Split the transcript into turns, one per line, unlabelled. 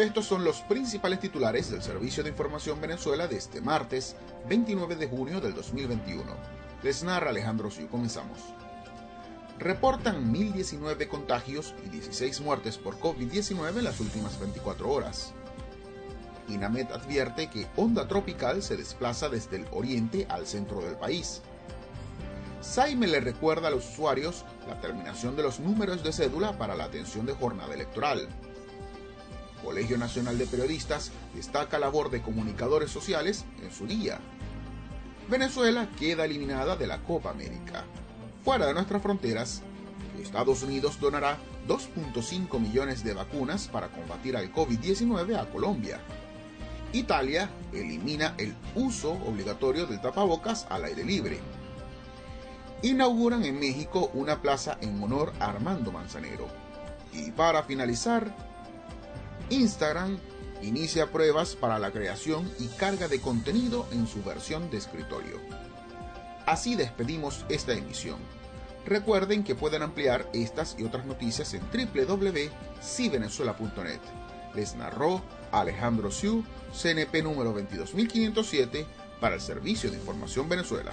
Estos son los principales titulares del Servicio de Información Venezuela de este martes 29 de junio del 2021. Les narra Alejandro Siu. Comenzamos. Reportan 1.019 contagios y 16 muertes por COVID-19 en las últimas 24 horas. INAMED advierte que onda tropical se desplaza desde el oriente al centro del país. Saime le recuerda a los usuarios la terminación de los números de cédula para la atención de jornada electoral. Colegio Nacional de Periodistas destaca labor de comunicadores sociales en su día. Venezuela queda eliminada de la Copa América. Fuera de nuestras fronteras, Estados Unidos donará 2.5 millones de vacunas para combatir al COVID-19 a Colombia. Italia elimina el uso obligatorio del tapabocas al aire libre. Inauguran en México una plaza en honor a Armando Manzanero. Y para finalizar, Instagram inicia pruebas para la creación y carga de contenido en su versión de escritorio. Así despedimos esta emisión. Recuerden que pueden ampliar estas y otras noticias en www.civenezuela.net. Les narró Alejandro Siu, CNP número 22507 para el Servicio de Información Venezuela.